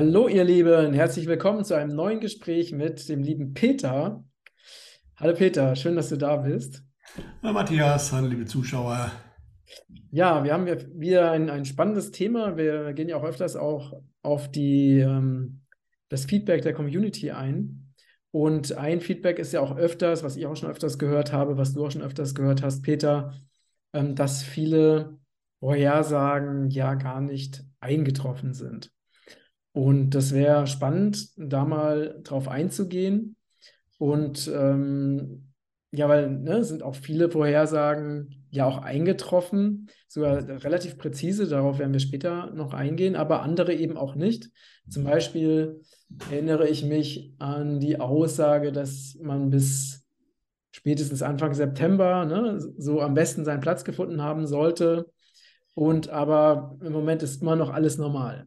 Hallo, ihr Lieben, herzlich willkommen zu einem neuen Gespräch mit dem lieben Peter. Hallo Peter, schön, dass du da bist. Hallo Matthias, hallo liebe Zuschauer. Ja, wir haben wieder ein, ein spannendes Thema. Wir gehen ja auch öfters auch auf die, ähm, das Feedback der Community ein. Und ein Feedback ist ja auch öfters, was ich auch schon öfters gehört habe, was du auch schon öfters gehört hast, Peter, ähm, dass viele Vorhersagen ja gar nicht eingetroffen sind. Und das wäre spannend, da mal drauf einzugehen. Und ähm, ja, weil ne, sind auch viele Vorhersagen ja auch eingetroffen, sogar relativ präzise, darauf werden wir später noch eingehen, aber andere eben auch nicht. Zum Beispiel erinnere ich mich an die Aussage, dass man bis spätestens Anfang September ne, so am besten seinen Platz gefunden haben sollte. Und aber im Moment ist immer noch alles normal.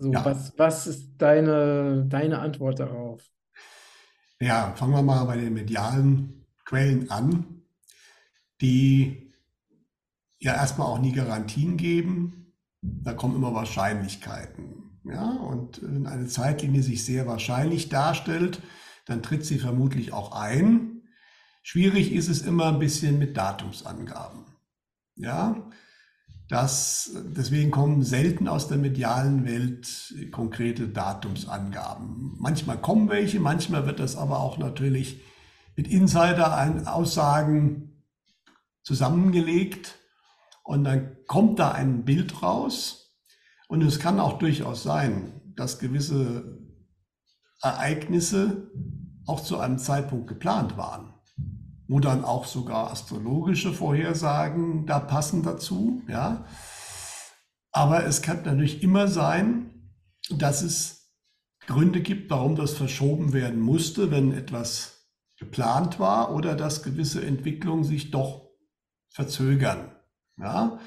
So, ja. was, was ist deine, deine Antwort darauf? Ja, fangen wir mal bei den medialen Quellen an, die ja erstmal auch nie Garantien geben. Da kommen immer Wahrscheinlichkeiten. Ja, und wenn eine Zeitlinie sich sehr wahrscheinlich darstellt, dann tritt sie vermutlich auch ein. Schwierig ist es immer ein bisschen mit Datumsangaben. Ja, das, deswegen kommen selten aus der medialen Welt konkrete Datumsangaben. Manchmal kommen welche, manchmal wird das aber auch natürlich mit Insider-Aussagen zusammengelegt und dann kommt da ein Bild raus und es kann auch durchaus sein, dass gewisse Ereignisse auch zu einem Zeitpunkt geplant waren wo dann auch sogar astrologische Vorhersagen da passen dazu, ja. Aber es kann natürlich immer sein, dass es Gründe gibt, warum das verschoben werden musste, wenn etwas geplant war oder dass gewisse Entwicklungen sich doch verzögern. Ja?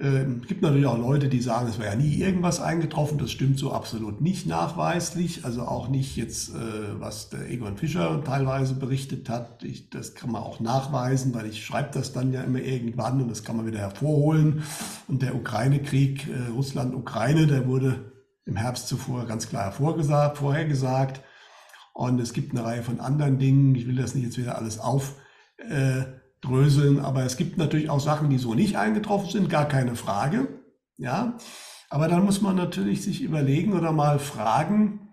Ähm, gibt natürlich auch Leute, die sagen, es wäre ja nie irgendwas eingetroffen. Das stimmt so absolut nicht nachweislich. Also auch nicht jetzt, äh, was der Egon Fischer teilweise berichtet hat. Ich, das kann man auch nachweisen, weil ich schreibe das dann ja immer irgendwann und das kann man wieder hervorholen. Und der Ukraine-Krieg, äh, Russland-Ukraine, der wurde im Herbst zuvor ganz klar hervorgesagt, vorhergesagt. Und es gibt eine Reihe von anderen Dingen. Ich will das nicht jetzt wieder alles auf. Äh, dröseln. Aber es gibt natürlich auch Sachen, die so nicht eingetroffen sind, gar keine Frage. Ja, aber dann muss man natürlich sich überlegen oder mal fragen,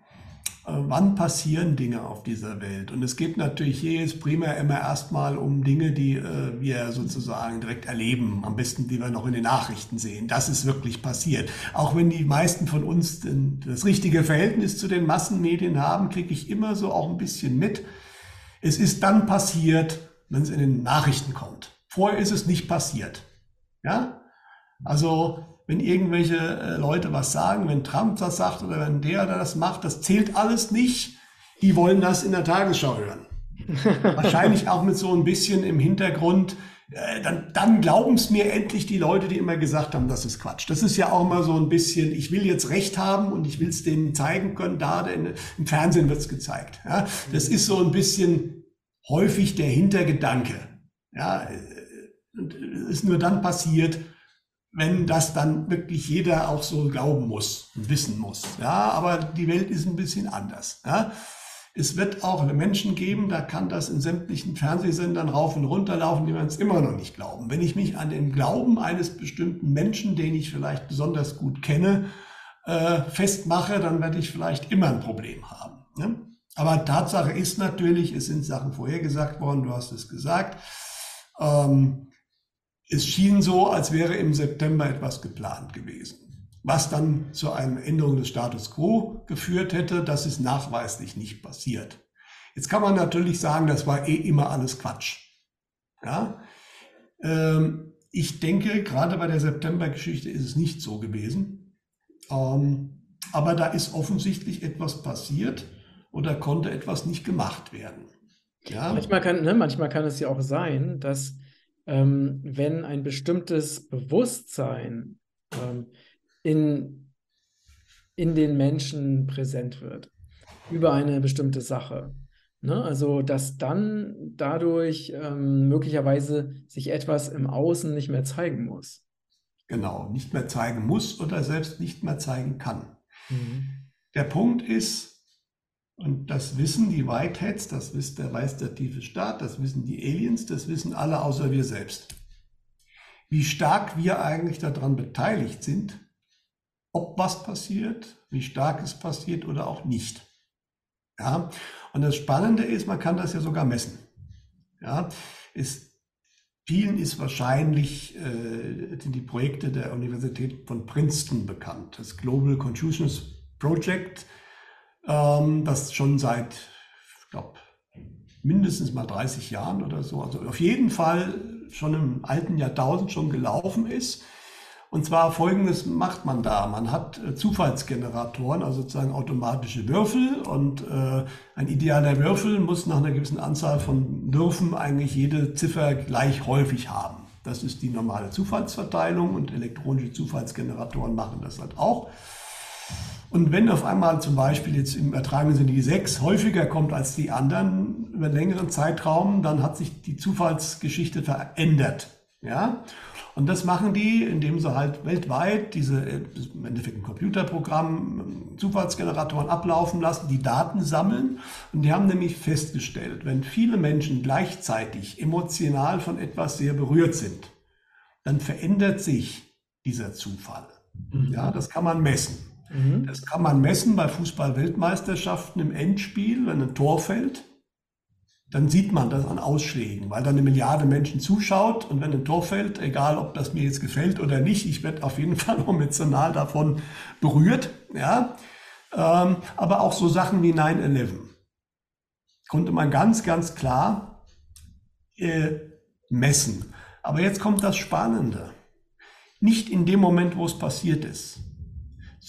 äh, wann passieren Dinge auf dieser Welt? Und es geht natürlich hier jetzt primär immer erstmal um Dinge, die äh, wir sozusagen direkt erleben, am besten, die wir noch in den Nachrichten sehen. Das ist wirklich passiert. Auch wenn die meisten von uns das richtige Verhältnis zu den Massenmedien haben, kriege ich immer so auch ein bisschen mit. Es ist dann passiert, wenn es in den Nachrichten kommt. Vorher ist es nicht passiert. Ja? Also, wenn irgendwelche äh, Leute was sagen, wenn Trump das sagt oder wenn der oder das macht, das zählt alles nicht. Die wollen das in der Tagesschau hören. Wahrscheinlich auch mit so ein bisschen im Hintergrund, äh, dann, dann glauben es mir endlich die Leute, die immer gesagt haben, das ist Quatsch. Das ist ja auch immer so ein bisschen, ich will jetzt Recht haben und ich will es denen zeigen können, da denn, im Fernsehen wird es gezeigt. Ja? Das ist so ein bisschen häufig der Hintergedanke. Ja, ist nur dann passiert, wenn das dann wirklich jeder auch so glauben muss und wissen muss. Ja, aber die Welt ist ein bisschen anders. Ja. Es wird auch Menschen geben, da kann das in sämtlichen Fernsehsendern rauf und runter laufen, die man es immer noch nicht glauben. Wenn ich mich an den Glauben eines bestimmten Menschen, den ich vielleicht besonders gut kenne, äh, festmache, dann werde ich vielleicht immer ein Problem haben. Ne? Aber Tatsache ist natürlich, es sind Sachen vorhergesagt worden, du hast es gesagt. Ähm, es schien so, als wäre im September etwas geplant gewesen, was dann zu einer Änderung des Status quo geführt hätte. Das ist nachweislich nicht passiert. Jetzt kann man natürlich sagen, das war eh immer alles Quatsch. Ja? Ähm, ich denke, gerade bei der September-Geschichte ist es nicht so gewesen. Ähm, aber da ist offensichtlich etwas passiert oder konnte etwas nicht gemacht werden. Ja? Manchmal, kann, ne, manchmal kann es ja auch sein, dass ähm, wenn ein bestimmtes Bewusstsein ähm, in, in den Menschen präsent wird über eine bestimmte Sache, ne? also dass dann dadurch ähm, möglicherweise sich etwas im Außen nicht mehr zeigen muss. Genau, nicht mehr zeigen muss oder selbst nicht mehr zeigen kann. Mhm. Der Punkt ist, und das wissen die Whiteheads, das weiß der, tiefe Staat, das wissen die Aliens, das wissen alle außer wir selbst. Wie stark wir eigentlich daran beteiligt sind, ob was passiert, wie stark es passiert oder auch nicht. Ja, und das Spannende ist, man kann das ja sogar messen. Ja, ist, vielen ist wahrscheinlich äh, die Projekte der Universität von Princeton bekannt. Das Global Consciousness Project, ähm, das schon seit, ich glaube, mindestens mal 30 Jahren oder so, also auf jeden Fall schon im alten Jahrtausend schon gelaufen ist und zwar folgendes macht man da. Man hat äh, Zufallsgeneratoren, also sozusagen automatische Würfel. Und äh, ein idealer Würfel muss nach einer gewissen Anzahl von Würfen eigentlich jede Ziffer gleich häufig haben. Das ist die normale Zufallsverteilung und elektronische Zufallsgeneratoren machen das halt auch. Und wenn auf einmal zum Beispiel jetzt im übertragenen Sinne die 6 häufiger kommt als die anderen über einen längeren Zeitraum, dann hat sich die Zufallsgeschichte verändert. Ja? Und das machen die, indem sie halt weltweit diese, äh, im Endeffekt ein Computerprogramm, Zufallsgeneratoren ablaufen lassen, die Daten sammeln. Und die haben nämlich festgestellt, wenn viele Menschen gleichzeitig emotional von etwas sehr berührt sind, dann verändert sich dieser Zufall. Mhm. Ja, das kann man messen. Mhm. Das kann man messen bei Fußball-Weltmeisterschaften im Endspiel, wenn ein Tor fällt dann sieht man das an Ausschlägen, weil dann eine Milliarde Menschen zuschaut und wenn ein Tor fällt, egal ob das mir jetzt gefällt oder nicht, ich werde auf jeden Fall emotional davon berührt. Ja? Ähm, aber auch so Sachen wie 9-11 konnte man ganz, ganz klar äh, messen. Aber jetzt kommt das Spannende. Nicht in dem Moment, wo es passiert ist,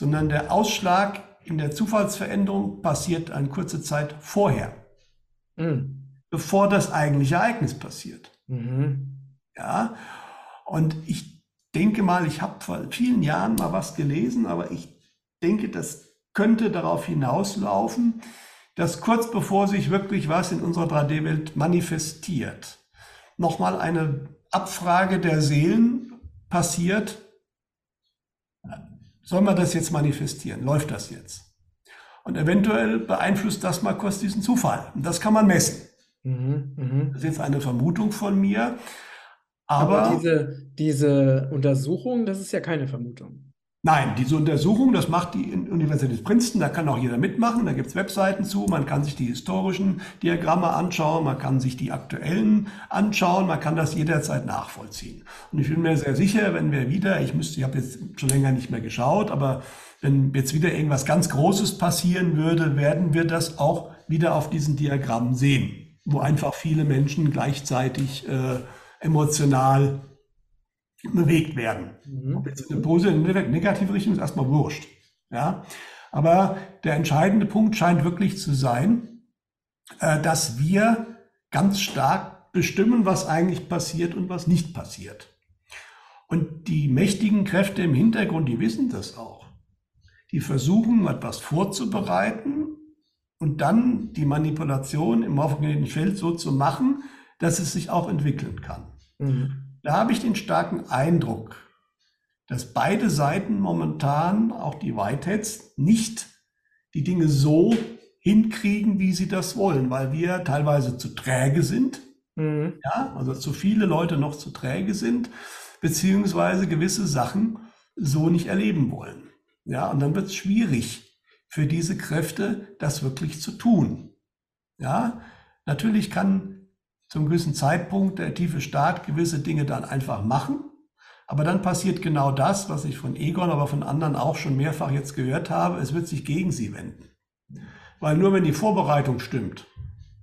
sondern der Ausschlag in der Zufallsveränderung passiert eine kurze Zeit vorher. Mhm bevor das eigentliche Ereignis passiert. Mhm. Ja, und ich denke mal, ich habe vor vielen Jahren mal was gelesen, aber ich denke, das könnte darauf hinauslaufen, dass kurz bevor sich wirklich was in unserer 3D-Welt manifestiert, nochmal eine Abfrage der Seelen passiert. Soll man das jetzt manifestieren? Läuft das jetzt? Und eventuell beeinflusst das mal kurz diesen Zufall. Und das kann man messen. Mhm, mh. Das ist jetzt eine Vermutung von mir. Aber, aber diese, diese Untersuchung, das ist ja keine Vermutung. Nein, diese Untersuchung, das macht die Universität Princeton, da kann auch jeder mitmachen, da gibt es Webseiten zu, man kann sich die historischen Diagramme anschauen, man kann sich die aktuellen anschauen, man kann das jederzeit nachvollziehen. Und ich bin mir sehr sicher, wenn wir wieder, ich müsste, ich habe jetzt schon länger nicht mehr geschaut, aber wenn jetzt wieder irgendwas ganz Großes passieren würde, werden wir das auch wieder auf diesen Diagrammen sehen wo einfach viele Menschen gleichzeitig äh, emotional bewegt werden. Mhm. Ob jetzt eine positive oder negative Richtung ist erstmal wurscht. Ja? Aber der entscheidende Punkt scheint wirklich zu sein, äh, dass wir ganz stark bestimmen, was eigentlich passiert und was nicht passiert. Und die mächtigen Kräfte im Hintergrund, die wissen das auch. Die versuchen, etwas vorzubereiten, und dann die Manipulation im morphogenetischen Feld so zu machen, dass es sich auch entwickeln kann. Mhm. Da habe ich den starken Eindruck, dass beide Seiten momentan, auch die Whiteheads, nicht die Dinge so hinkriegen, wie sie das wollen, weil wir teilweise zu träge sind, mhm. ja, also zu viele Leute noch zu träge sind, beziehungsweise gewisse Sachen so nicht erleben wollen. Ja, und dann wird es schwierig, für diese Kräfte, das wirklich zu tun. Ja, natürlich kann zum gewissen Zeitpunkt der tiefe Staat gewisse Dinge dann einfach machen, aber dann passiert genau das, was ich von Egon, aber von anderen auch schon mehrfach jetzt gehört habe, es wird sich gegen sie wenden. Weil nur wenn die Vorbereitung stimmt,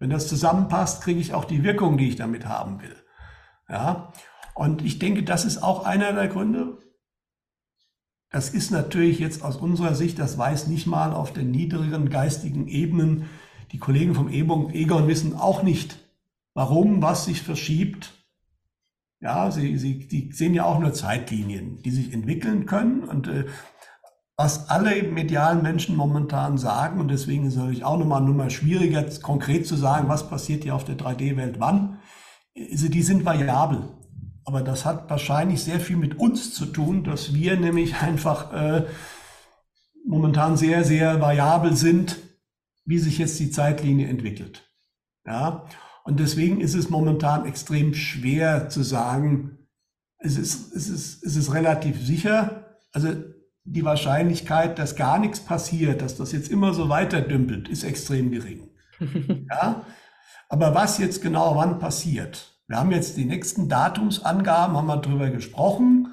wenn das zusammenpasst, kriege ich auch die Wirkung, die ich damit haben will. Ja, und ich denke, das ist auch einer der Gründe, das ist natürlich jetzt aus unserer Sicht, das weiß nicht mal auf den niedrigeren geistigen Ebenen. Die Kollegen vom Egon wissen auch nicht, warum was sich verschiebt. Ja, sie, sie die sehen ja auch nur Zeitlinien, die sich entwickeln können. Und äh, was alle medialen Menschen momentan sagen, und deswegen ist es natürlich auch nochmal, nochmal schwieriger, konkret zu sagen, was passiert hier auf der 3D-Welt wann, also die sind variabel. Aber das hat wahrscheinlich sehr viel mit uns zu tun, dass wir nämlich einfach äh, momentan sehr, sehr variabel sind, wie sich jetzt die Zeitlinie entwickelt. Ja, und deswegen ist es momentan extrem schwer zu sagen, es ist, es ist, es ist relativ sicher. Also die Wahrscheinlichkeit, dass gar nichts passiert, dass das jetzt immer so weiter dümpelt, ist extrem gering. ja? Aber was jetzt genau wann passiert? Wir haben jetzt die nächsten Datumsangaben, haben wir darüber gesprochen.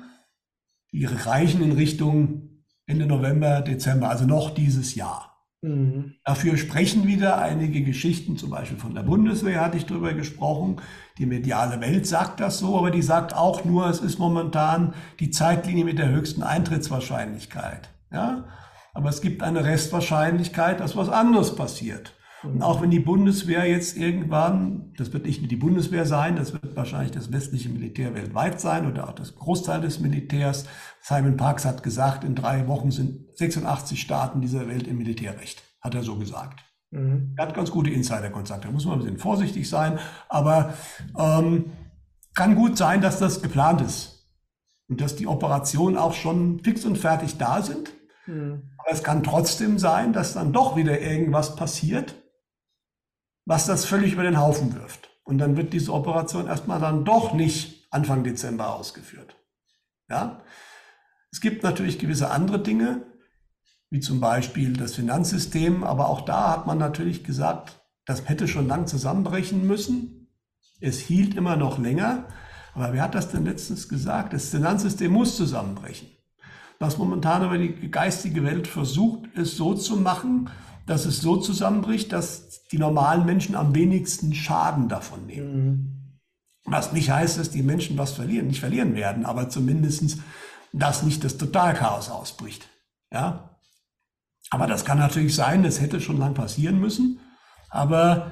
Die reichen in Richtung Ende November, Dezember, also noch dieses Jahr. Mhm. Dafür sprechen wieder einige Geschichten, zum Beispiel von der Bundeswehr hatte ich darüber gesprochen. Die mediale Welt sagt das so, aber die sagt auch nur, es ist momentan die Zeitlinie mit der höchsten Eintrittswahrscheinlichkeit. Ja? Aber es gibt eine Restwahrscheinlichkeit, dass was anderes passiert. Und auch wenn die Bundeswehr jetzt irgendwann, das wird nicht nur die Bundeswehr sein, das wird wahrscheinlich das westliche Militär weltweit sein oder auch das Großteil des Militärs. Simon Parks hat gesagt, in drei Wochen sind 86 Staaten dieser Welt im Militärrecht, hat er so gesagt. Mhm. Er hat ganz gute Insider-Kontakte, da muss man ein bisschen vorsichtig sein, aber ähm, kann gut sein, dass das geplant ist und dass die Operationen auch schon fix und fertig da sind. Mhm. Aber es kann trotzdem sein, dass dann doch wieder irgendwas passiert, was das völlig über den Haufen wirft. Und dann wird diese Operation erstmal dann doch nicht Anfang Dezember ausgeführt. Ja? Es gibt natürlich gewisse andere Dinge, wie zum Beispiel das Finanzsystem, aber auch da hat man natürlich gesagt, das hätte schon lang zusammenbrechen müssen. Es hielt immer noch länger. Aber wer hat das denn letztens gesagt? Das Finanzsystem muss zusammenbrechen. Was momentan aber die geistige Welt versucht, ist so zu machen, dass es so zusammenbricht, dass die normalen Menschen am wenigsten Schaden davon nehmen. Mhm. Was nicht heißt, dass die Menschen was verlieren, nicht verlieren werden, aber zumindestens, dass nicht das Totalchaos ausbricht. Ja? Aber das kann natürlich sein, das hätte schon lang passieren müssen, aber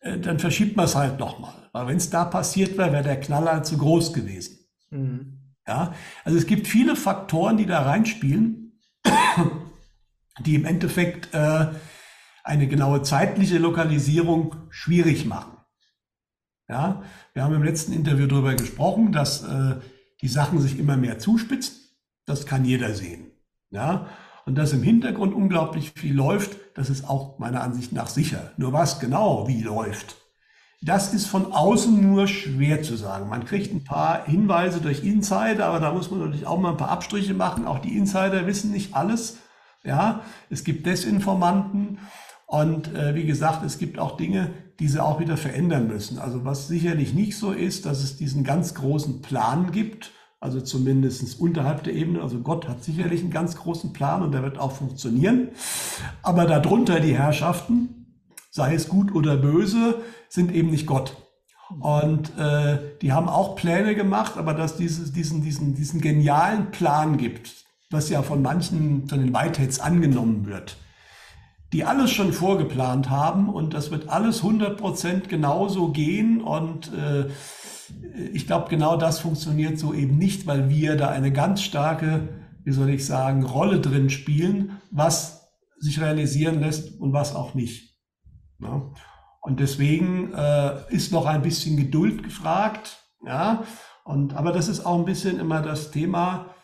äh, dann verschiebt man es halt nochmal. Weil wenn es da passiert wäre, wäre der Knaller zu groß gewesen. Mhm. Ja? Also es gibt viele Faktoren, die da reinspielen, die im Endeffekt äh, eine genaue zeitliche Lokalisierung schwierig machen. Ja, wir haben im letzten Interview darüber gesprochen, dass äh, die Sachen sich immer mehr zuspitzen. Das kann jeder sehen. Ja, und dass im Hintergrund unglaublich viel läuft, das ist auch meiner Ansicht nach sicher. Nur was genau wie läuft, das ist von außen nur schwer zu sagen. Man kriegt ein paar Hinweise durch Insider, aber da muss man natürlich auch mal ein paar Abstriche machen. Auch die Insider wissen nicht alles. Ja, es gibt Desinformanten und äh, wie gesagt, es gibt auch Dinge, die sie auch wieder verändern müssen. Also was sicherlich nicht so ist, dass es diesen ganz großen Plan gibt, also zumindest unterhalb der Ebene. Also Gott hat sicherlich einen ganz großen Plan und der wird auch funktionieren. Aber darunter die Herrschaften, sei es gut oder böse, sind eben nicht Gott. Und äh, die haben auch Pläne gemacht, aber dass dieses, diesen, diesen, diesen genialen Plan gibt, was ja von manchen, von den Whiteheads angenommen wird, die alles schon vorgeplant haben und das wird alles 100% genauso gehen und äh, ich glaube, genau das funktioniert so eben nicht, weil wir da eine ganz starke, wie soll ich sagen, Rolle drin spielen, was sich realisieren lässt und was auch nicht. Ja? Und deswegen äh, ist noch ein bisschen Geduld gefragt. Ja? Und, aber das ist auch ein bisschen immer das Thema,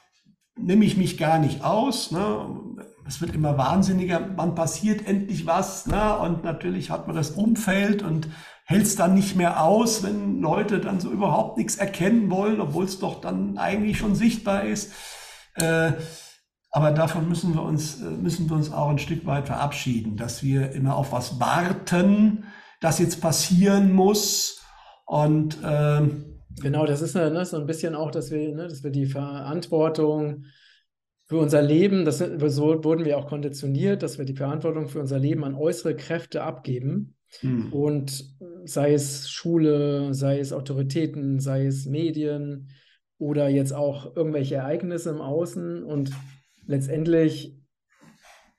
nehme ich mich gar nicht aus. Ne? es wird immer wahnsinniger, man passiert endlich was, ne? und natürlich hat man das Umfeld und hält es dann nicht mehr aus, wenn Leute dann so überhaupt nichts erkennen wollen, obwohl es doch dann eigentlich schon sichtbar ist. Äh, aber davon müssen wir uns, äh, müssen wir uns auch ein Stück weit verabschieden, dass wir immer auf was warten, das jetzt passieren muss und äh, Genau, das ist ne, so ein bisschen auch, dass wir, ne, dass wir die Verantwortung für unser Leben, das, so wurden wir auch konditioniert, dass wir die Verantwortung für unser Leben an äußere Kräfte abgeben. Mhm. Und sei es Schule, sei es Autoritäten, sei es Medien oder jetzt auch irgendwelche Ereignisse im Außen. Und letztendlich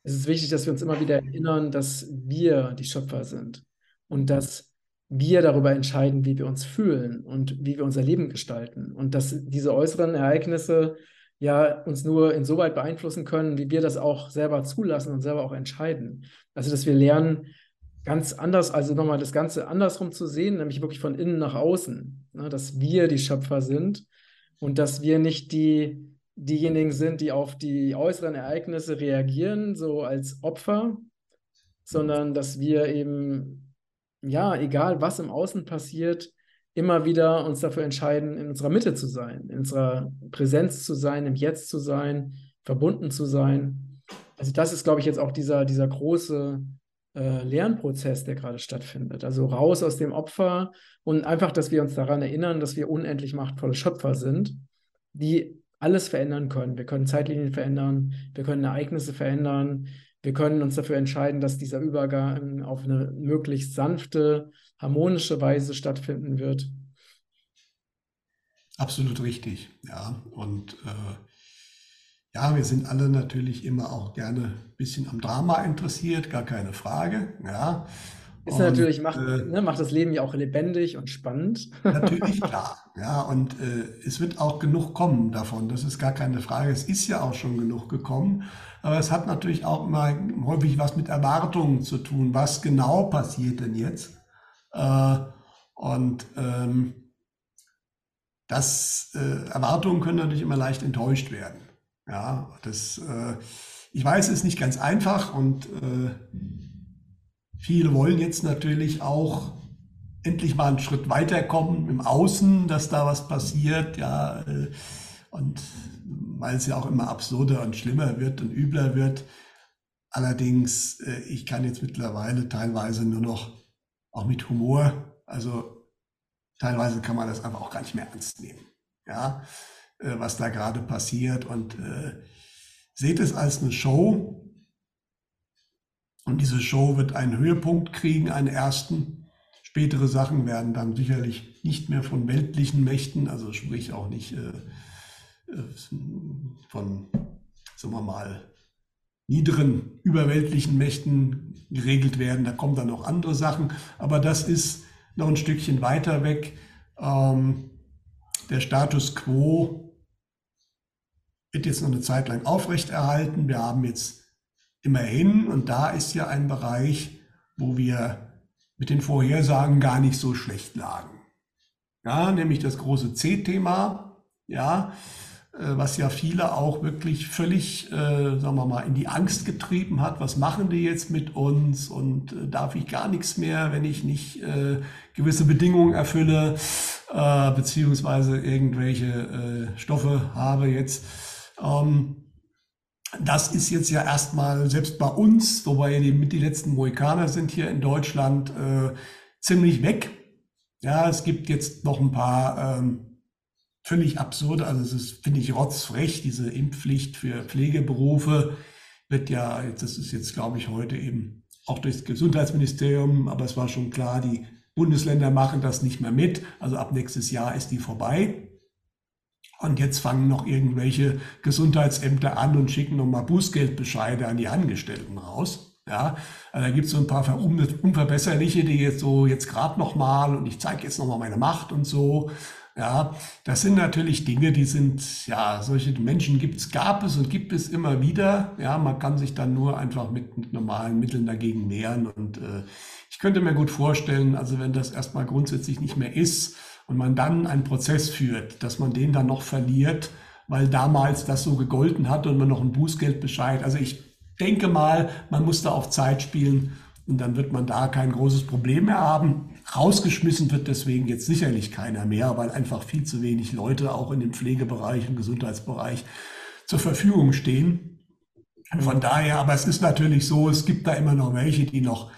ist es wichtig, dass wir uns immer wieder erinnern, dass wir die Schöpfer sind und dass wir darüber entscheiden, wie wir uns fühlen und wie wir unser Leben gestalten. Und dass diese äußeren Ereignisse ja uns nur insoweit beeinflussen können, wie wir das auch selber zulassen und selber auch entscheiden. Also, dass wir lernen, ganz anders, also nochmal das Ganze andersrum zu sehen, nämlich wirklich von innen nach außen, ne, dass wir die Schöpfer sind und dass wir nicht die, diejenigen sind, die auf die äußeren Ereignisse reagieren, so als Opfer, sondern dass wir eben, ja, egal was im Außen passiert, immer wieder uns dafür entscheiden, in unserer Mitte zu sein, in unserer Präsenz zu sein, im Jetzt zu sein, verbunden zu sein. Also das ist, glaube ich, jetzt auch dieser, dieser große äh, Lernprozess, der gerade stattfindet. Also raus aus dem Opfer und einfach, dass wir uns daran erinnern, dass wir unendlich machtvolle Schöpfer sind, die alles verändern können. Wir können Zeitlinien verändern, wir können Ereignisse verändern, wir können uns dafür entscheiden, dass dieser Übergang auf eine möglichst sanfte, harmonische Weise stattfinden wird. Absolut richtig, ja. Und äh, ja, wir sind alle natürlich immer auch gerne ein bisschen am Drama interessiert, gar keine Frage, ja. Ist und, natürlich, macht, äh, ne, macht das Leben ja auch lebendig und spannend. Natürlich, klar. Ja, und äh, es wird auch genug kommen davon. Das ist gar keine Frage. Es ist ja auch schon genug gekommen. Aber es hat natürlich auch immer häufig was mit Erwartungen zu tun. Was genau passiert denn jetzt? Äh, und ähm, das, äh, Erwartungen können natürlich immer leicht enttäuscht werden. Ja, das, äh, ich weiß, ist nicht ganz einfach und äh, Viele wollen jetzt natürlich auch endlich mal einen Schritt weiterkommen im Außen, dass da was passiert, ja, äh, und weil es ja auch immer absurder und schlimmer wird und übler wird. Allerdings, äh, ich kann jetzt mittlerweile teilweise nur noch auch mit Humor, also teilweise kann man das einfach auch gar nicht mehr ernst nehmen, ja, was da gerade passiert und seht es als eine Show, und diese Show wird einen Höhepunkt kriegen, einen ersten. Spätere Sachen werden dann sicherlich nicht mehr von weltlichen Mächten, also sprich auch nicht äh, äh, von, sagen wir mal, niederen überweltlichen Mächten geregelt werden. Da kommen dann noch andere Sachen, aber das ist noch ein Stückchen weiter weg. Ähm, der Status quo wird jetzt noch eine Zeit lang aufrechterhalten. Wir haben jetzt immerhin, und da ist ja ein Bereich, wo wir mit den Vorhersagen gar nicht so schlecht lagen. Ja, nämlich das große C-Thema, ja, äh, was ja viele auch wirklich völlig, äh, sagen wir mal, in die Angst getrieben hat. Was machen die jetzt mit uns? Und äh, darf ich gar nichts mehr, wenn ich nicht äh, gewisse Bedingungen erfülle, äh, beziehungsweise irgendwelche äh, Stoffe habe jetzt? Ähm, das ist jetzt ja erstmal selbst bei uns, wobei die mit die letzten Mohikaner sind hier in Deutschland, äh, ziemlich weg. Ja, es gibt jetzt noch ein paar ähm, völlig absurde, also es ist, finde ich, rotzfrech, diese Impfpflicht für Pflegeberufe wird ja, das ist jetzt, glaube ich, heute eben auch durchs Gesundheitsministerium, aber es war schon klar, die Bundesländer machen das nicht mehr mit. Also ab nächstes Jahr ist die vorbei. Und jetzt fangen noch irgendwelche Gesundheitsämter an und schicken nochmal Bußgeldbescheide an die Angestellten raus. Ja, also da gibt es so ein paar Unverbesserliche, die jetzt so jetzt gerade nochmal und ich zeige jetzt nochmal meine Macht und so. Ja, das sind natürlich Dinge, die sind, ja, solche Menschen gibt's, gab es und gibt es immer wieder. Ja, man kann sich dann nur einfach mit, mit normalen Mitteln dagegen wehren. Und äh, ich könnte mir gut vorstellen, also wenn das erstmal grundsätzlich nicht mehr ist, und man dann einen Prozess führt, dass man den dann noch verliert, weil damals das so gegolten hat und man noch ein Bußgeldbescheid. Also ich denke mal, man muss da auf Zeit spielen und dann wird man da kein großes Problem mehr haben. Rausgeschmissen wird deswegen jetzt sicherlich keiner mehr, weil einfach viel zu wenig Leute auch in dem Pflegebereich und Gesundheitsbereich zur Verfügung stehen. Von daher, aber es ist natürlich so, es gibt da immer noch welche, die noch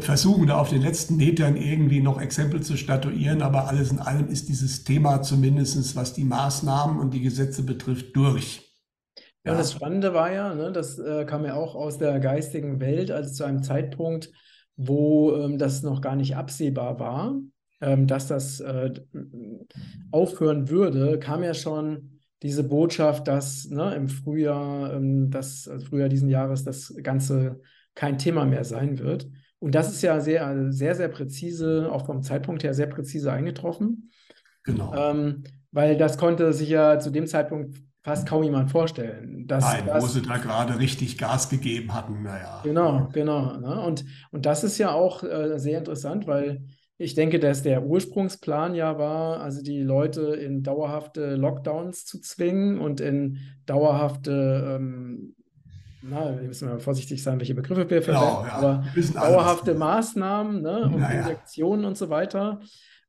versuchen da auf den letzten Metern irgendwie noch Exempel zu statuieren, aber alles in allem ist dieses Thema zumindest, was die Maßnahmen und die Gesetze betrifft, durch. Ja, und das Spannende war ja, ne, das äh, kam ja auch aus der geistigen Welt, also zu einem Zeitpunkt, wo ähm, das noch gar nicht absehbar war, ähm, dass das äh, aufhören würde, kam ja schon diese Botschaft, dass ne, im Frühjahr, ähm, das, also Frühjahr diesen Jahres das Ganze kein Thema mehr sein wird. Und das ist ja sehr, sehr, sehr präzise, auch vom Zeitpunkt her sehr präzise eingetroffen. Genau. Ähm, weil das konnte sich ja zu dem Zeitpunkt fast kaum jemand vorstellen. Dass Nein, das, wo sie da gerade richtig Gas gegeben hatten, naja. Genau, genau. Ne? Und, und das ist ja auch äh, sehr interessant, weil Ich denke, dass der Ursprungsplan ja war, also die Leute in dauerhafte Lockdowns zu zwingen und in dauerhafte, ähm, na, wir müssen mal vorsichtig sein, welche Begriffe wir Genau, verwenden, ja. aber dauerhafte. Maßnahmen, ne, und Naja, Injektionen und so weiter.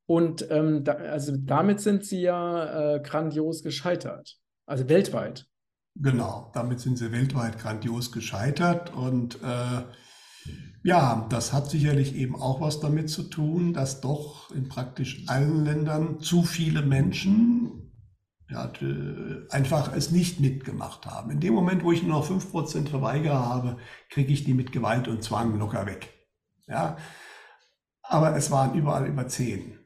Und ähm, da, also damit sind sie ja äh, grandios gescheitert, also weltweit. genau. Damit sind sie weltweit grandios gescheitert. Und äh, ja, das hat sicherlich eben auch was damit zu tun, dass doch in praktisch allen Ländern zu viele Menschen ja, d- einfach es nicht mitgemacht haben. In dem Moment, wo ich nur noch 5% Verweigerer habe, kriege ich die mit Gewalt und Zwang locker weg. Ja, aber es waren überall über 10.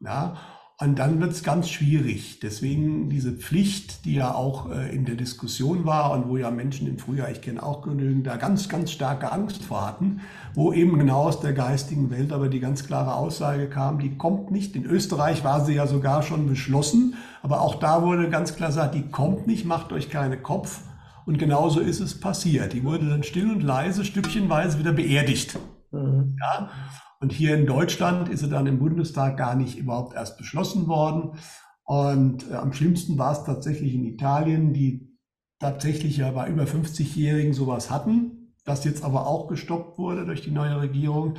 Ja, und dann wird es ganz schwierig. Deswegen diese Pflicht, die ja auch äh, in der Diskussion war und wo ja Menschen im Frühjahr, ich kenne auch genügend, da ganz, ganz starke Angst vor hatten, wo eben genau aus der geistigen Welt aber die ganz klare Aussage kam, die kommt nicht. In Österreich war sie ja sogar schon beschlossen, aber auch da wurde ganz klar gesagt, die kommt nicht, macht euch keine Kopf. Und genauso ist es passiert. Die wurde dann still und leise, stückchenweise wieder beerdigt. Mhm. Ja? Und hier in Deutschland ist sie dann im Bundestag gar nicht überhaupt erst beschlossen worden. Und äh, am schlimmsten war es tatsächlich in Italien, die tatsächlich ja bei über 50-Jährigen sowas hatten, das jetzt aber auch gestoppt wurde durch die neue Regierung.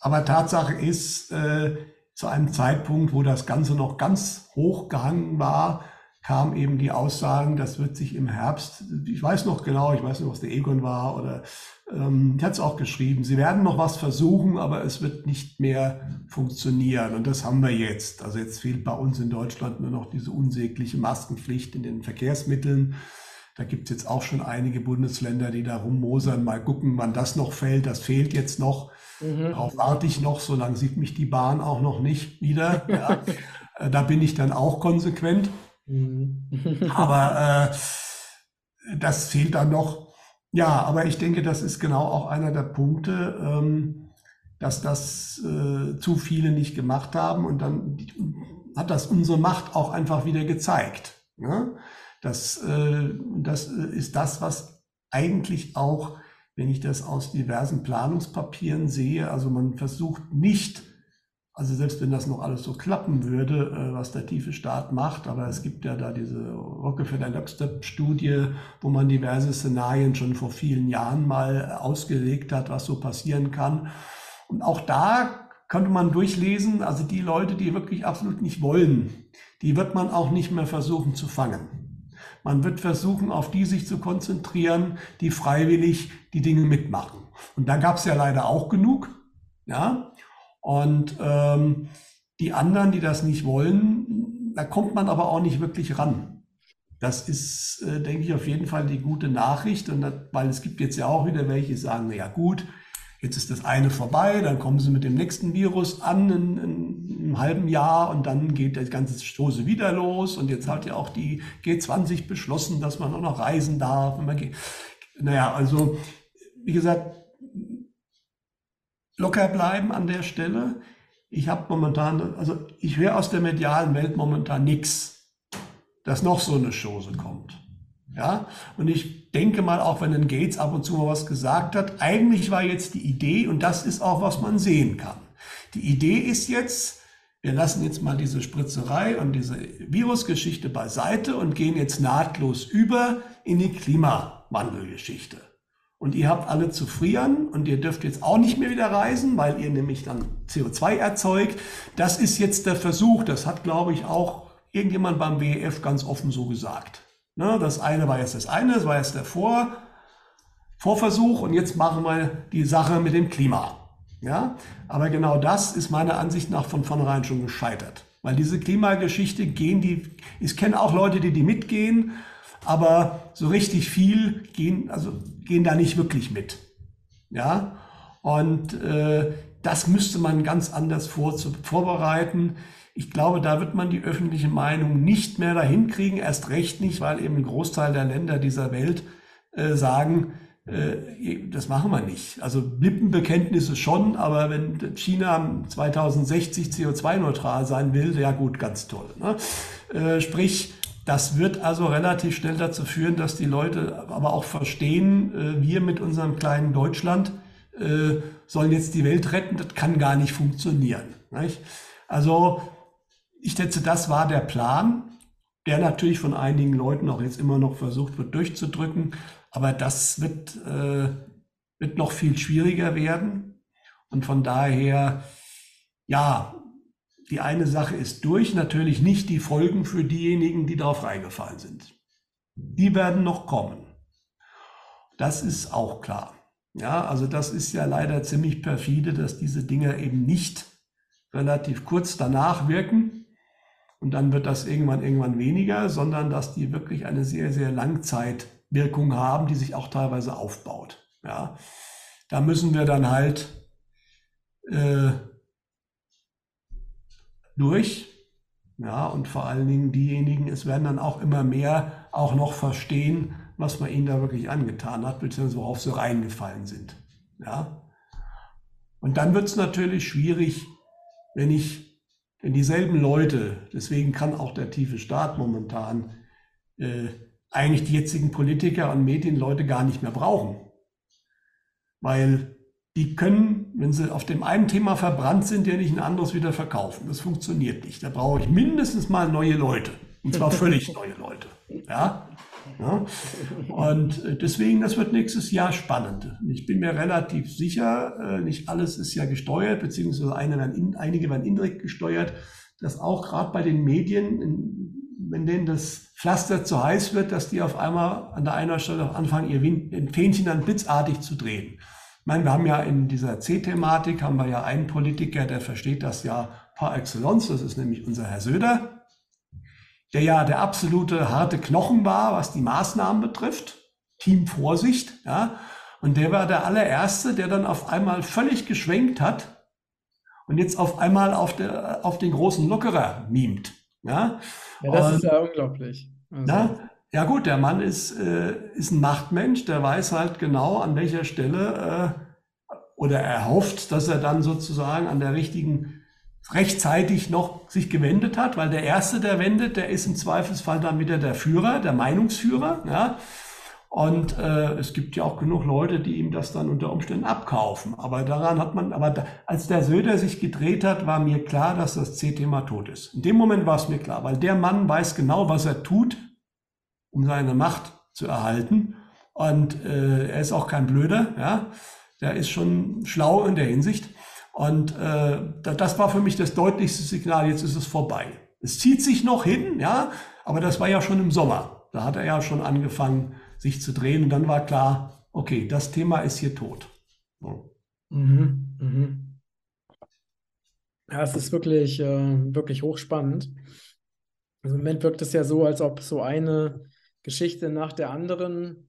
Aber Tatsache ist, äh, zu einem Zeitpunkt, wo das Ganze noch ganz hoch gehangen war, kam eben die Aussagen, das wird sich im Herbst, ich weiß noch genau, ich weiß nicht, was der Egon war oder ähm, ich hatte es auch geschrieben, sie werden noch was versuchen, aber es wird nicht mehr funktionieren. Und das haben wir jetzt. Also jetzt fehlt bei uns in Deutschland nur noch diese unsägliche Maskenpflicht in den Verkehrsmitteln. Da gibt es jetzt auch schon einige Bundesländer, die da rummosern, mal gucken, wann das noch fällt. Das fehlt jetzt noch. Mhm. Darauf warte ich noch, solange sieht mich die Bahn auch noch nicht wieder. Ja. Äh, Da bin ich dann auch konsequent. Mhm. Aber äh, das fehlt dann noch. Ja, aber ich denke, das ist genau auch einer der Punkte, ähm, dass das äh, zu viele nicht gemacht haben. Und dann hat das unsere Macht auch einfach wieder gezeigt. Ne? Das, äh, das ist das, was eigentlich auch, wenn ich das aus diversen Planungspapieren sehe, also man versucht nicht, also selbst wenn das noch alles so klappen würde, äh, was der tiefe Staat macht, aber es gibt ja da diese Rockefeller-Lockstep-Studie, wo man diverse Szenarien schon vor vielen Jahren mal ausgelegt hat, was so passieren kann. Und auch da könnte man durchlesen, also die Leute, die wirklich absolut nicht wollen, die wird man auch nicht mehr versuchen zu fangen. Man wird versuchen, auf die sich zu konzentrieren, die freiwillig die Dinge mitmachen. Und da gab es ja leider auch genug. Ja, und ähm, die anderen, die das nicht wollen, da kommt man aber auch nicht wirklich ran. Das ist, äh, denke ich, auf jeden Fall die gute Nachricht. Und das, weil es gibt jetzt ja auch wieder welche, die sagen, na ja gut, jetzt ist das eine vorbei, dann kommen sie mit dem nächsten Virus an in, in einem halben Jahr und dann geht das ganze Stoße wieder los. Und jetzt hat ja auch die G20 beschlossen, dass man auch noch reisen darf. Und man geht, naja, also wie gesagt, locker bleiben an der Stelle. Ich habe momentan, also ich höre aus der medialen Welt momentan nichts, dass noch so eine Chose kommt. Ja, und ich denke mal, auch wenn ein Gates ab und zu mal was gesagt hat, eigentlich war jetzt die Idee, und das ist auch, was man sehen kann. Die Idee ist jetzt, wir lassen jetzt mal diese Spritzerei und diese Virusgeschichte beiseite und gehen jetzt nahtlos über in die Klimawandelgeschichte. Und ihr habt alle zu frieren und ihr dürft jetzt auch nicht mehr wieder reisen, weil ihr nämlich dann CO2 erzeugt. Das ist jetzt der Versuch. Das hat, glaube ich, auch irgendjemand beim WEF ganz offen so gesagt. Ne, das eine war jetzt das eine, das war jetzt der Vor, Vorversuch und jetzt machen wir die Sache mit dem Klima. Ja, aber genau das ist meiner Ansicht nach von vornherein schon gescheitert. Weil diese Klimageschichte gehen die, ich kenne auch Leute, die die mitgehen, aber so richtig viel gehen, also gehen da nicht wirklich mit. Ja, und äh, das müsste man ganz anders vor, vorbereiten. Ich glaube, da wird man die öffentliche Meinung nicht mehr dahin kriegen, erst recht nicht, weil eben ein Großteil der Länder dieser Welt äh, sagen, äh, das machen wir nicht. Also Lippenbekenntnisse schon, aber wenn China 2060 CO2-neutral sein will, ja gut, ganz toll. Ne? Äh, sprich, das wird also relativ schnell dazu führen, dass die Leute aber auch verstehen, äh, wir mit unserem kleinen Deutschland äh, sollen jetzt die Welt retten, das kann gar nicht funktionieren. Nicht? Also ich schätze, das war der Plan, der natürlich von einigen Leuten auch jetzt immer noch versucht wird durchzudrücken. Aber das wird, äh, wird noch viel schwieriger werden. Und von daher, ja, die eine Sache ist durch, natürlich nicht die Folgen für diejenigen, die darauf reingefallen sind. Die werden noch kommen. Das ist auch klar. Ja, also das ist ja leider ziemlich perfide, dass diese Dinge eben nicht relativ kurz danach wirken und dann wird das irgendwann irgendwann weniger, sondern dass die wirklich eine sehr sehr Langzeitwirkung haben, die sich auch teilweise aufbaut. Ja, da müssen wir dann halt äh, durch. Ja, und vor allen Dingen diejenigen, es werden dann auch immer mehr auch noch verstehen, was man ihnen da wirklich angetan hat, beziehungsweise worauf sie reingefallen sind. Ja. Und dann wird es natürlich schwierig, wenn ich, wenn dieselben Leute, deswegen kann auch der tiefe Staat momentan äh, eigentlich die jetzigen Politiker und Medienleute gar nicht mehr brauchen. Weil die können, wenn sie auf dem einen Thema verbrannt sind, ja nicht ein anderes wieder verkaufen. Das funktioniert nicht. Da brauche ich mindestens mal neue Leute. Und zwar völlig neue Leute. Ja? ja? Und äh, deswegen, das wird nächstes Jahr spannend. Ich bin mir relativ sicher, äh, nicht alles ist ja gesteuert, beziehungsweise einige werden indirekt gesteuert, dass auch gerade bei den Medien, wenn denen das Pflaster zu heiß wird, dass die auf einmal an der einen Stelle anfangen, ihr Fähnchen dann blitzartig zu drehen. Ich meine, wir haben ja in dieser C-Thematik haben wir ja einen Politiker, der versteht das ja par excellence. Das ist nämlich unser Herr Söder, der ja der absolute harte Knochen war, was die Maßnahmen betrifft. Team Vorsicht, ja. Und der war der allererste, der dann auf einmal völlig geschwenkt hat und jetzt auf einmal auf, der, auf den großen Lockerer mimt. Ja, ja das und, ist ja unglaublich. Also. Ja, ja gut, der Mann ist, äh, ist ein Machtmensch, der weiß halt genau, an welcher Stelle äh, oder er hofft, dass er dann sozusagen an der richtigen rechtzeitig noch sich gewendet hat, weil der Erste, der wendet, der ist im Zweifelsfall dann wieder der Führer, der Meinungsführer. Ja? Und äh, es gibt ja auch genug Leute, die ihm das dann unter Umständen abkaufen. Aber daran hat man, aber da, als der Söder sich gedreht hat, war mir klar, dass das C-Thema tot ist. In dem Moment war es mir klar, weil der Mann weiß genau, was er tut, um seine Macht zu erhalten. Und äh, er ist auch kein Blöder, ja. Der ist schon schlau in der Hinsicht. Und äh, das war für mich das deutlichste Signal, jetzt ist es vorbei. Es zieht sich noch hin, ja, aber das war ja schon im Sommer. Da hat er ja schon angefangen, sich zu drehen. Und dann war klar, okay, das Thema ist hier tot. So. Mhm, mhm. Ja, es ist wirklich, äh, wirklich hochspannend. Also Im Moment wirkt es ja so, als ob so eine Geschichte nach der anderen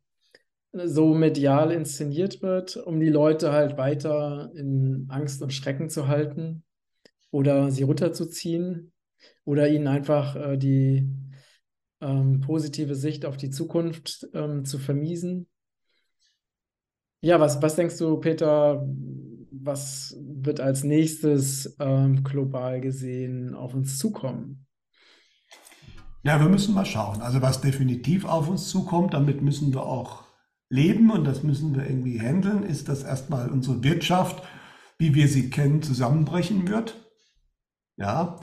so medial inszeniert wird, um die Leute halt weiter in Angst und Schrecken zu halten oder sie runterzuziehen oder ihnen einfach äh, die ähm, positive Sicht auf die Zukunft ähm, zu vermiesen. Ja, was, was denkst du, Peter, was wird als nächstes ähm, global gesehen auf uns zukommen? Ja, wir müssen mal schauen. Also was definitiv auf uns zukommt, damit müssen wir auch leben und das müssen wir irgendwie handeln, ist, dass erstmal unsere Wirtschaft, wie wir sie kennen, zusammenbrechen wird. Ja.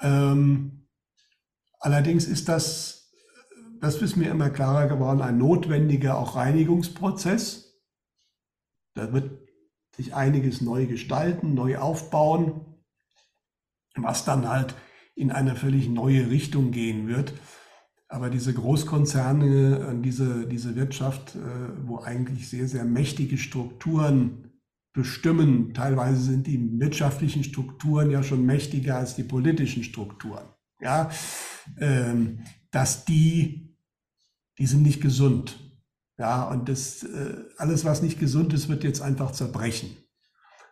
Ähm, allerdings ist das, das ist mir immer klarer geworden, ein notwendiger auch Reinigungsprozess. Da wird sich einiges neu gestalten, neu aufbauen, was dann halt in eine völlig neue Richtung gehen wird. Aber diese Großkonzerne, äh, diese, diese Wirtschaft, äh, wo eigentlich sehr, sehr mächtige Strukturen bestimmen, teilweise sind die wirtschaftlichen Strukturen ja schon mächtiger als die politischen Strukturen. Ja, ähm, dass die, die sind nicht gesund. Ja, und das, äh, alles, was nicht gesund ist, wird jetzt einfach zerbrechen.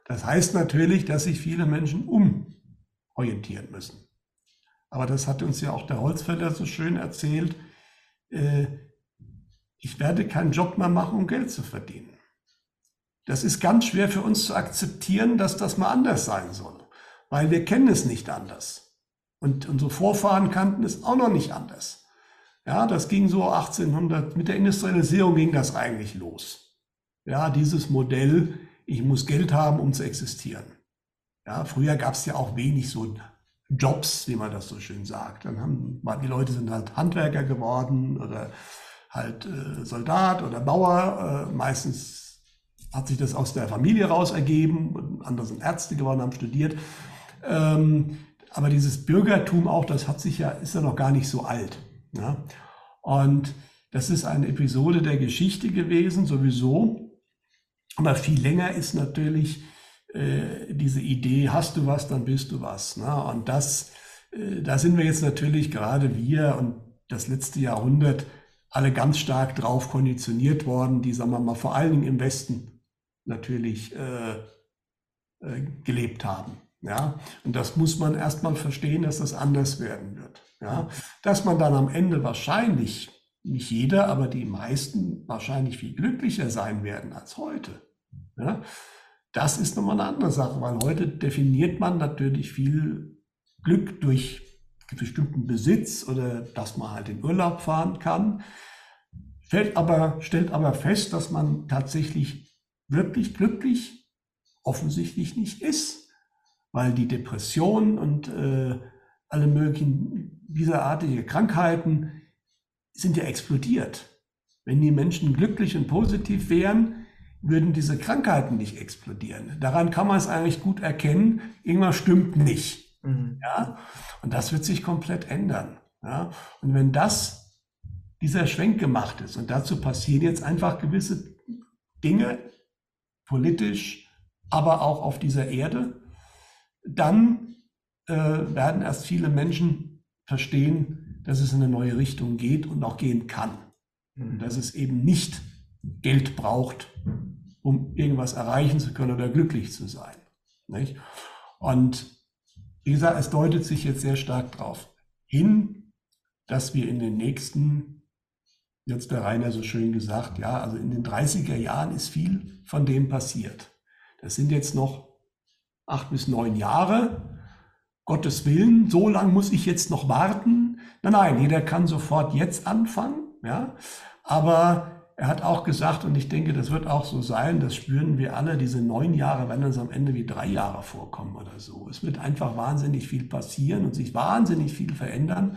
Das heißt natürlich, dass sich viele Menschen umorientieren müssen. Aber das hat uns ja auch der Holzfäller so schön erzählt. Äh, ich werde keinen Job mehr machen, um Geld zu verdienen. Das ist ganz schwer für uns zu akzeptieren, dass das mal anders sein soll, weil wir kennen es nicht anders. Und unsere Vorfahren kannten es auch noch nicht anders. Ja, das ging so 1800, mit der Industrialisierung ging das eigentlich los. Ja, dieses Modell, ich muss Geld haben, um zu existieren. Ja, früher gab es ja auch wenig so Jobs, wie man das so schön sagt. Dann haben, die Leute sind halt Handwerker geworden oder halt äh, Soldat oder Bauer. Äh, meistens hat sich das aus der Familie raus ergeben. Andere sind Ärzte geworden, haben studiert. Ähm, aber dieses Bürgertum auch, das hat sich ja, ist ja noch gar nicht so alt. Ja? Und das ist eine Episode der Geschichte gewesen, sowieso. Aber viel länger ist natürlich äh, diese Idee, hast du was, dann bist du was. Ne? Und das, äh, da sind wir jetzt natürlich gerade wir und das letzte Jahrhundert alle ganz stark drauf konditioniert worden, die, sagen wir mal, vor allen Dingen im Westen natürlich äh, äh, gelebt haben. Ja, und das muss man erstmal verstehen, dass das anders werden wird. Ja, dass man dann am Ende wahrscheinlich, nicht jeder, aber die meisten wahrscheinlich viel glücklicher sein werden als heute. Ja, das ist nochmal eine andere Sache, weil heute definiert man natürlich viel Glück durch bestimmten Besitz oder dass man halt in Urlaub fahren kann. Stellt aber, stellt aber fest, dass man tatsächlich wirklich glücklich offensichtlich nicht ist, weil die Depression und äh, alle möglichen dieserartige Krankheiten sind ja explodiert. Wenn die Menschen glücklich und positiv wären, würden diese Krankheiten nicht explodieren. Daran kann man es eigentlich gut erkennen, irgendwas stimmt nicht. Mhm. Ja? Und das wird sich komplett ändern. Ja? Und wenn das, dieser Schwenk gemacht ist, und dazu passieren jetzt einfach gewisse Dinge, politisch, aber auch auf dieser Erde, dann äh, werden erst viele Menschen verstehen, dass es in eine neue Richtung geht und auch gehen kann. Und mhm. dass es eben nicht Geld braucht, um irgendwas erreichen zu können oder glücklich zu sein. Nicht? Und wie gesagt, es deutet sich jetzt sehr stark darauf hin, dass wir in den nächsten, jetzt der Rainer so schön gesagt, ja, also in den 30er Jahren ist viel von dem passiert. Das sind jetzt noch acht bis neun Jahre. Gottes Willen, so lange muss ich jetzt noch warten. Nein, nein, jeder kann sofort jetzt anfangen. Ja, aber er hat auch gesagt, und ich denke, das wird auch so sein, das spüren wir alle, diese neun Jahre werden uns am Ende wie drei Jahre vorkommen oder so. Es wird einfach wahnsinnig viel passieren und sich wahnsinnig viel verändern.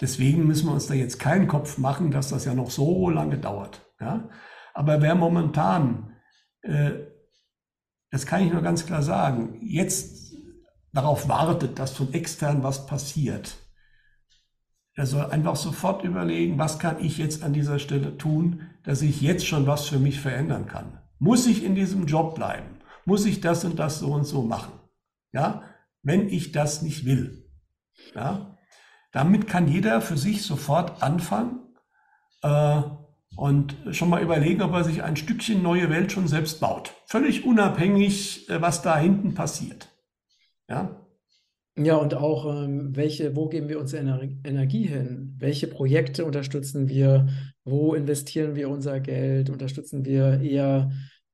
Deswegen müssen wir uns da jetzt keinen Kopf machen, dass das ja noch so lange dauert. Ja? Aber wer momentan, äh, das kann ich nur ganz klar sagen, jetzt darauf wartet, dass von extern was passiert, er soll einfach sofort überlegen, was kann ich jetzt an dieser Stelle tun, dass ich jetzt schon was für mich verändern kann. Muss ich in diesem Job bleiben? Muss ich das und das so und so machen? Ja, wenn ich das nicht will. Ja, damit kann jeder für sich sofort anfangen äh, und schon mal überlegen, ob er sich ein Stückchen neue Welt schon selbst baut. Völlig unabhängig, äh, was da hinten passiert. Ja, ja, und auch, ähm, welche, wo geben wir unsere Ener Energie hin? Welche Projekte unterstützen wir? Wo investieren wir unser Geld? Unterstützen wir eher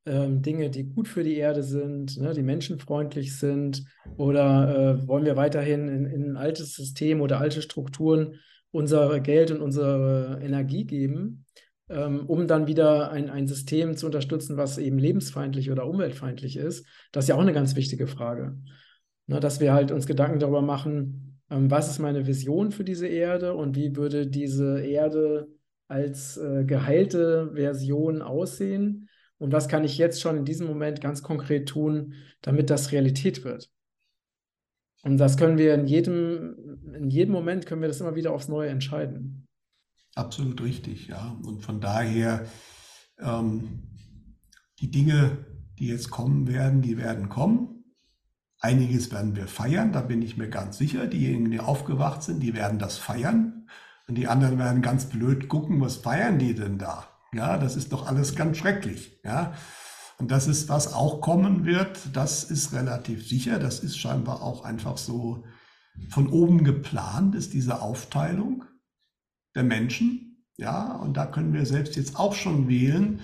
ähm, Dinge, die gut für die Erde sind, ne, die menschenfreundlich sind? Oder äh, wollen wir weiterhin in, in, ein altes System oder alte Strukturen unser Geld und unsere Energie geben, ähm, um dann wieder ein, ein System zu unterstützen, was eben lebensfeindlich oder umweltfeindlich ist? Das ist ja auch eine ganz wichtige Frage. Ne, dass wir halt uns Gedanken darüber machen, ähm, was ist meine Vision für diese Erde und wie würde diese Erde als äh, geheilte Version aussehen und was kann ich jetzt schon in diesem Moment ganz konkret tun, damit das Realität wird. Und das können wir in jedem, in jedem Moment können wir das immer wieder aufs Neue entscheiden. Absolut richtig, ja. Und von daher, ähm, die Dinge, die jetzt kommen werden, die werden kommen. Einiges werden wir feiern, da bin ich mir ganz sicher. Diejenigen, die aufgewacht sind, die werden das feiern. Und die anderen werden ganz blöd gucken, was feiern die denn da? Ja, das ist doch alles ganz schrecklich. Ja, und das ist, was auch kommen wird, das ist relativ sicher. Das ist scheinbar auch einfach so von oben geplant, ist diese Aufteilung der Menschen. Ja, und da können wir selbst jetzt auch schon wählen,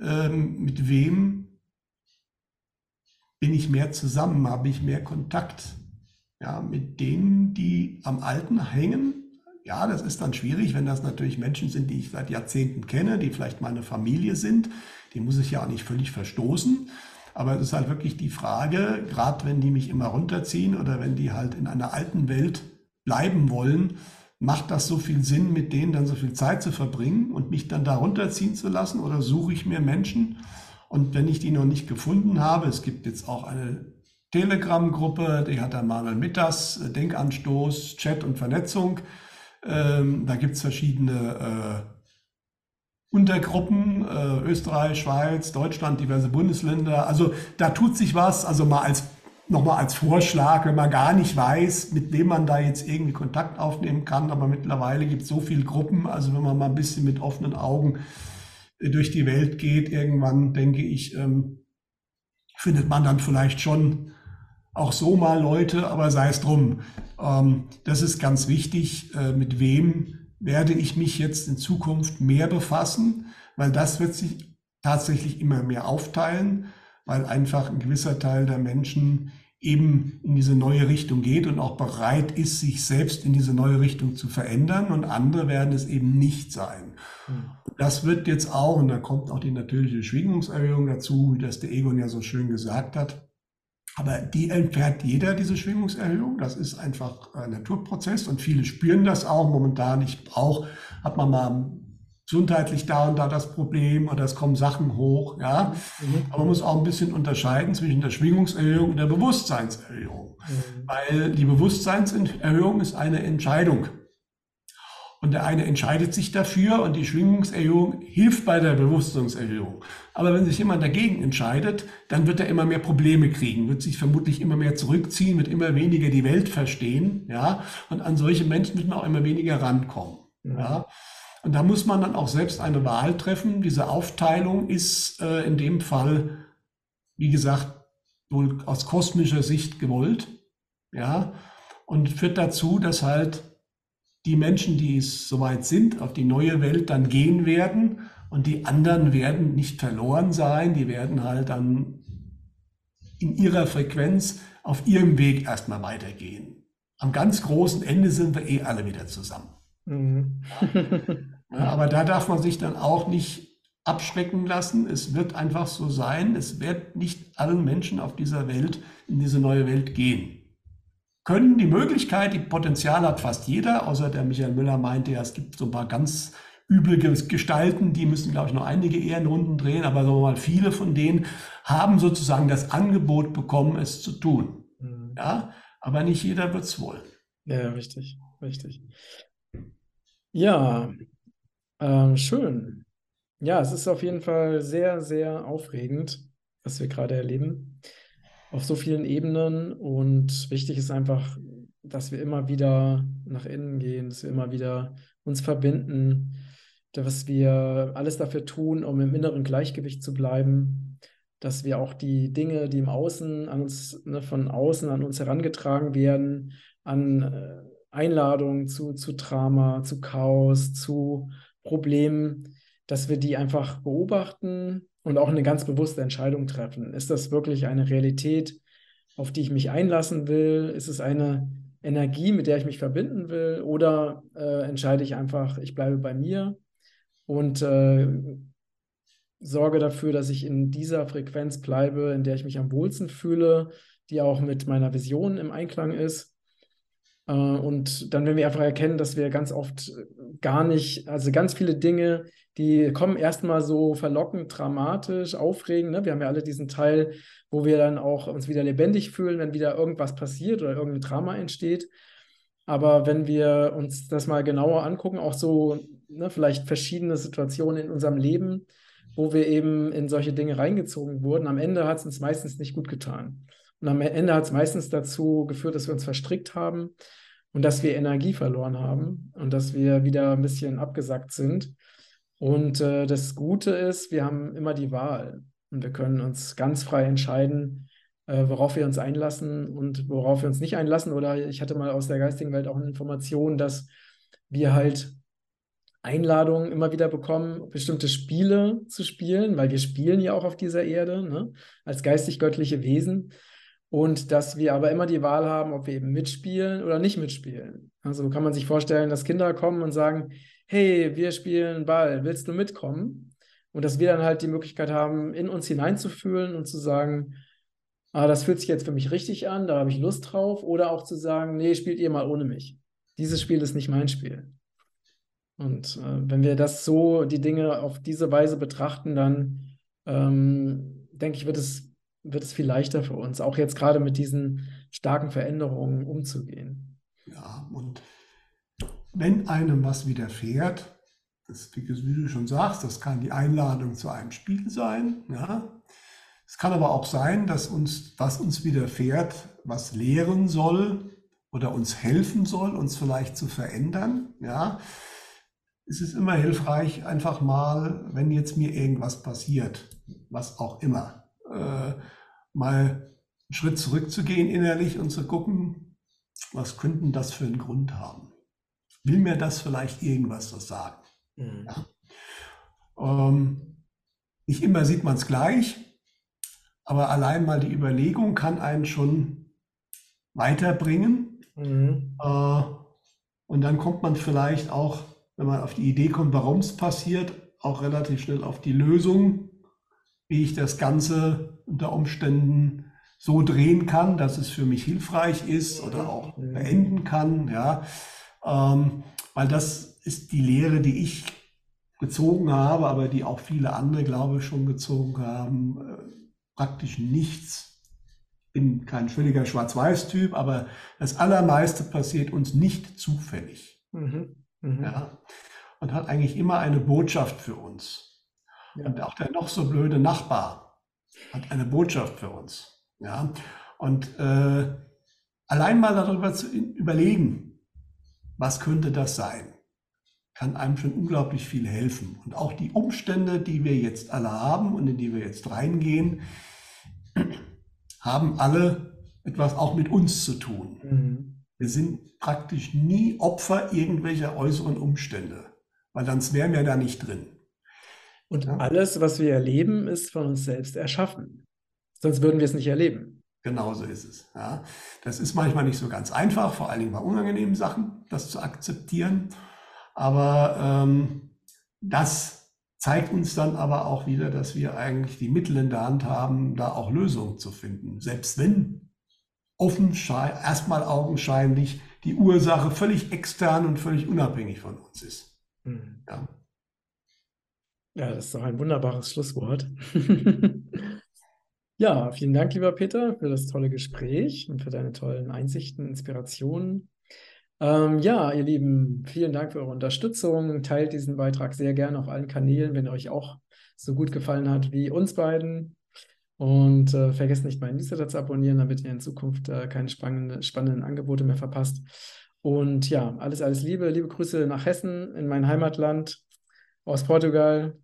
ähm, mit wem bin ich mehr zusammen, habe ich mehr Kontakt. Ja, mit denen, die am Alten hängen. Ja, das ist dann schwierig, wenn das natürlich Menschen sind, die ich seit Jahrzehnten kenne, die vielleicht meine Familie sind. Die muss ich ja auch nicht völlig verstoßen. Aber es ist halt wirklich die Frage, gerade wenn die mich immer runterziehen oder wenn die halt in einer alten Welt bleiben wollen, macht das so viel Sinn, mit denen dann so viel Zeit zu verbringen und mich dann da runterziehen zu lassen oder suche ich mir Menschen? Und wenn ich die noch nicht gefunden habe, es gibt jetzt auch eine Telegram-Gruppe, die hat der Manuel Mitters, Denkanstoß, Chat und Vernetzung. Ähm, da gibt es verschiedene äh, Untergruppen, äh, Österreich, Schweiz, Deutschland, diverse Bundesländer. Also da tut sich was, also mal als nochmal als Vorschlag, wenn man gar nicht weiß, mit wem man da jetzt irgendwie Kontakt aufnehmen kann. Aber mittlerweile gibt es so viele Gruppen, also wenn man mal ein bisschen mit offenen Augen äh, durch die Welt geht, irgendwann denke ich, ähm, findet man dann vielleicht schon auch so mal Leute, aber sei es drum. Ähm, das ist ganz wichtig, äh, mit wem werde ich mich jetzt in Zukunft mehr befassen, weil das wird sich tatsächlich immer mehr aufteilen, weil einfach ein gewisser Teil der Menschen eben in diese neue Richtung geht und auch bereit ist, sich selbst in diese neue Richtung zu verändern und andere werden es eben nicht sein. Hm. Das wird jetzt auch, und da kommt auch die natürliche Schwingungserhöhung dazu, wie das der Egon ja so schön gesagt hat, aber die entfährt jeder, diese Schwingungserhöhung. Das ist einfach ein Naturprozess und viele spüren das auch. Momentan, ich auch, hat man mal gesundheitlich da und da das Problem oder es kommen Sachen hoch, ja. Mhm. Aber man muss auch ein bisschen unterscheiden zwischen der Schwingungserhöhung und der Bewusstseinserhöhung. Mhm. Weil die Bewusstseinserhöhung ist eine Entscheidung. Und der eine entscheidet sich dafür und die Schwingungserhöhung hilft bei der Bewusstseinserhöhung. Aber wenn sich jemand dagegen entscheidet, dann wird er immer mehr Probleme kriegen, wird sich vermutlich immer mehr zurückziehen, wird immer weniger die Welt verstehen, ja. Und an solche Menschen wird man auch immer weniger rankommen, ja. ja. Und da muss man dann auch selbst eine Wahl treffen. Diese Aufteilung ist äh, in dem Fall, wie gesagt, wohl aus kosmischer Sicht gewollt, ja. Und führt dazu, dass halt die Menschen, die es soweit sind, auf die neue Welt dann gehen werden und die anderen werden nicht verloren sein, die werden halt dann in ihrer Frequenz auf ihrem Weg erstmal weitergehen. Am ganz großen Ende sind wir eh alle wieder zusammen. Mhm. aber da darf man sich dann auch nicht abschrecken lassen. Es wird einfach so sein, es wird nicht allen Menschen auf dieser Welt in diese neue Welt gehen können die Möglichkeit, die Potenzial hat fast jeder, außer der Michael Müller meinte ja, es gibt so ein paar ganz üble Gestalten, die müssen, glaube ich, noch einige Ehrenrunden drehen, aber sagen wir mal, viele von denen haben sozusagen das Angebot bekommen, es zu tun. Mhm. Ja, aber nicht jeder wird es wollen. Ja, richtig, richtig. Ja, äh, schön. Ja, es ist auf jeden Fall sehr, sehr aufregend, was wir gerade erleben auf so vielen Ebenen und wichtig ist einfach, dass wir immer wieder nach innen gehen, dass wir immer wieder uns verbinden, dass wir alles dafür tun, um im inneren Gleichgewicht zu bleiben, dass wir auch die Dinge, die im Außen an uns, ne, von außen an uns herangetragen werden, an äh, Einladungen zu, zu Drama, zu Chaos, zu Problemen, dass wir die einfach beobachten und auch eine ganz bewusste Entscheidung treffen. Ist das wirklich eine Realität, auf die ich mich einlassen will? Ist es eine Energie, mit der ich mich verbinden will? Oder äh, entscheide ich einfach, ich bleibe bei mir und äh, sorge dafür, dass ich in dieser Frequenz bleibe, in der ich mich am wohlsten fühle, die auch mit meiner Vision im Einklang ist? Äh, und dann, wenn wir einfach erkennen, dass wir ganz oft gar nicht, also ganz viele Dinge, die kommen erstmal so verlockend, dramatisch, aufregend. Ne? Wir haben ja alle diesen Teil, wo wir dann auch uns wieder lebendig fühlen, wenn wieder irgendwas passiert oder irgendein Drama entsteht. Aber wenn wir uns das mal genauer angucken, auch so ne, vielleicht verschiedene Situationen in unserem Leben, wo wir eben in solche Dinge reingezogen wurden, am Ende hat es uns meistens nicht gut getan. Und am Ende hat es meistens dazu geführt, dass wir uns verstrickt haben und dass wir Energie verloren haben und dass wir wieder ein bisschen abgesackt sind. Und äh, das Gute ist, wir haben immer die Wahl und wir können uns ganz frei entscheiden, äh, worauf wir uns einlassen und worauf wir uns nicht einlassen. Oder ich hatte mal aus der geistigen Welt auch eine Information, dass wir halt Einladungen immer wieder bekommen, bestimmte Spiele zu spielen, weil wir spielen ja auch auf dieser Erde ne, als geistig-göttliche Wesen. Und dass wir aber immer die Wahl haben, ob wir eben mitspielen oder nicht mitspielen. Also kann man sich vorstellen, dass Kinder kommen und sagen, hey, wir spielen Ball, willst du mitkommen? Und dass wir dann halt die Möglichkeit haben, in uns hineinzufühlen und zu sagen, ah, das fühlt sich jetzt für mich richtig an, da habe ich Lust drauf. Oder auch zu sagen, nee, spielt ihr mal ohne mich. Dieses Spiel ist nicht mein Spiel. Und äh, wenn wir das so, die Dinge auf diese Weise betrachten, dann ähm, denke ich, wird es, wird es viel leichter für uns, auch jetzt gerade mit diesen starken Veränderungen umzugehen. Ja, und wenn einem was widerfährt, das, wie du schon sagst, das kann die Einladung zu einem Spiel sein. Ja. Es kann aber auch sein, dass uns, was uns widerfährt, was lehren soll oder uns helfen soll, uns vielleicht zu verändern. Ja es ist immer hilfreich, einfach mal, wenn jetzt mir irgendwas passiert, was auch immer, äh, mal einen Schritt zurückzugehen innerlich und zu gucken, was könnten das für einen Grund haben? Will mir das vielleicht irgendwas das sagen? Mhm. Ja. Ähm, nicht immer sieht man es gleich, aber allein mal die Überlegung kann einen schon weiterbringen. Mhm. Äh, und dann kommt man vielleicht auch wenn man auf die Idee kommt, warum es passiert, auch relativ schnell auf die Lösung, wie ich das Ganze unter Umständen so drehen kann, dass es für mich hilfreich ist oder auch beenden kann. Ja, ähm, weil das ist die Lehre, die ich gezogen habe, aber die auch viele andere, glaube ich, schon gezogen haben. Äh, praktisch nichts. Ich bin kein völliger Schwarz-Weiß-Typ, aber das Allermeiste passiert uns nicht zufällig. Mhm. Mhm. Ja, und hat eigentlich immer eine Botschaft für uns. Ja. Und auch der noch so blöde Nachbar hat eine Botschaft für uns. Ja, und äh, allein mal darüber zu überlegen, was könnte das sein, kann einem schon unglaublich viel helfen. Und auch die Umstände, die wir jetzt alle haben und in die wir jetzt reingehen, haben alle etwas auch mit uns zu tun. Mhm. Wir sind praktisch nie Opfer irgendwelcher äußeren Umstände, weil sonst wären wir da nicht drin. Und ja? alles, was wir erleben, ist von uns selbst erschaffen. Sonst würden wir es nicht erleben. Genauso ist es. Ja. Das ist manchmal nicht so ganz einfach, vor allen Dingen bei unangenehmen Sachen, das zu akzeptieren. Aber ähm, das zeigt uns dann aber auch wieder, dass wir eigentlich die Mittel in der Hand haben, da auch Lösungen zu finden. Selbst wenn offenschein, erstmal augenscheinlich die Ursache völlig extern und völlig unabhängig von uns ist. Mhm. Ja. Ja, das ist doch ein wunderbares Schlusswort. ja, vielen Dank, lieber Peter, für das tolle Gespräch und für deine tollen Einsichten, Inspirationen. Ähm, ja, ihr Lieben, vielen Dank für eure Unterstützung. Teilt diesen Beitrag sehr gerne auf allen Kanälen, wenn er euch auch so gut gefallen hat wie uns beiden. Und äh, vergesst nicht, meinen Newsletter zu abonnieren, damit ihr in Zukunft äh, keine spannende, spannenden Angebote mehr verpasst. Und ja, alles, alles Liebe. Liebe Grüße nach Hessen, in mein Heimatland, aus Portugal.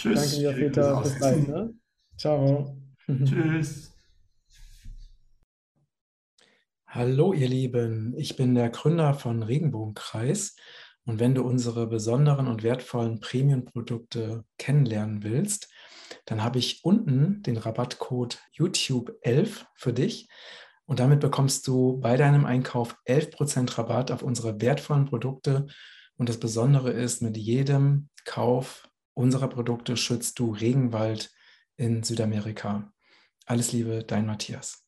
Tschüss. Danke dir, Peter. Bis bald. Ne? Ciao. Tschüss. Hallo, ihr Lieben. Ich bin der Gründer von Regenbogenkreis. Und wenn du unsere besonderen und wertvollen Premium-Produkte kennenlernen willst, dann habe ich unten den Rabattcode YouTube11 für dich. Und damit bekommst du bei deinem Einkauf 11% Rabatt auf unsere wertvollen Produkte. Und das Besondere ist, mit jedem Kauf unserer Produkte schützt du Regenwald in Südamerika. Alles Liebe, dein Matthias.